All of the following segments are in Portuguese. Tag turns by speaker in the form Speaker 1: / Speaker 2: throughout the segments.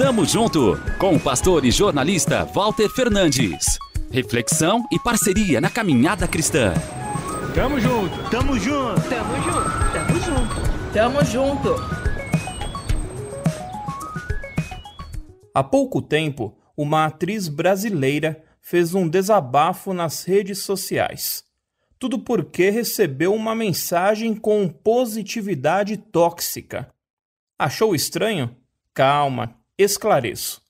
Speaker 1: Tamo junto com o pastor e jornalista Walter Fernandes. Reflexão e parceria na caminhada cristã.
Speaker 2: Tamo junto, tamo junto,
Speaker 3: tamo junto, tamo junto, tamo junto.
Speaker 4: Há pouco tempo, uma atriz brasileira fez um desabafo nas redes sociais. Tudo porque recebeu uma mensagem com positividade tóxica. Achou estranho? Calma, esclareço.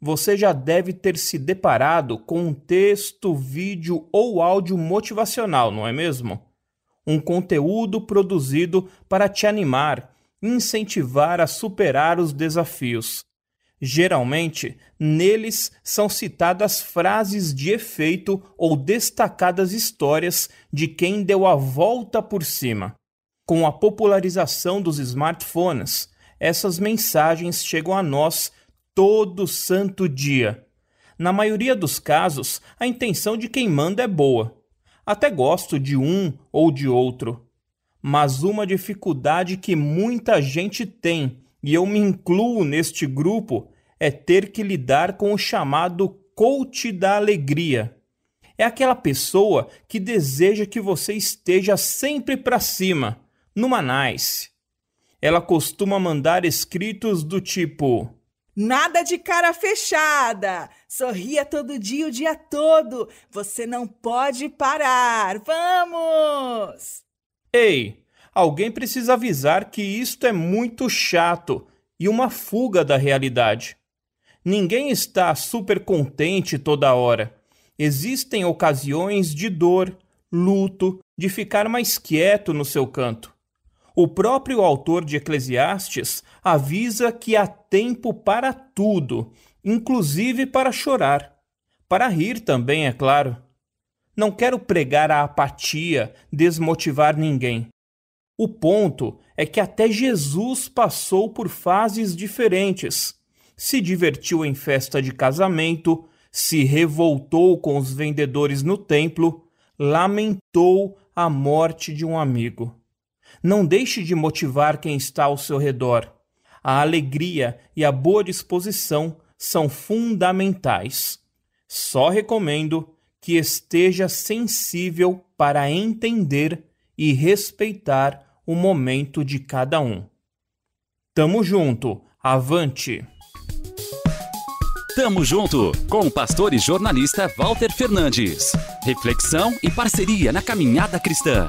Speaker 4: Você já deve ter se deparado com um texto, vídeo ou áudio motivacional, não é mesmo? Um conteúdo produzido para te animar, incentivar a superar os desafios. Geralmente, neles são citadas frases de efeito ou destacadas histórias de quem deu a volta por cima. Com a popularização dos smartphones, essas mensagens chegam a nós todo santo dia. Na maioria dos casos, a intenção de quem manda é boa. Até gosto de um ou de outro. Mas uma dificuldade que muita gente tem, e eu me incluo neste grupo, é ter que lidar com o chamado coach da alegria. É aquela pessoa que deseja que você esteja sempre para cima, numa nice. Ela costuma mandar escritos do tipo:
Speaker 3: Nada de cara fechada. Sorria todo dia, o dia todo. Você não pode parar. Vamos!
Speaker 4: Ei, alguém precisa avisar que isto é muito chato e uma fuga da realidade. Ninguém está super contente toda hora. Existem ocasiões de dor, luto, de ficar mais quieto no seu canto. O próprio autor de Eclesiastes avisa que há tempo para tudo, inclusive para chorar. Para rir também, é claro. Não quero pregar a apatia, desmotivar ninguém. O ponto é que até Jesus passou por fases diferentes se divertiu em festa de casamento, se revoltou com os vendedores no templo, lamentou a morte de um amigo. Não deixe de motivar quem está ao seu redor. A alegria e a boa disposição são fundamentais. Só recomendo que esteja sensível para entender e respeitar o momento de cada um. Tamo junto, avante!
Speaker 1: Tamo junto com o pastor e jornalista Walter Fernandes. Reflexão e parceria na caminhada cristã.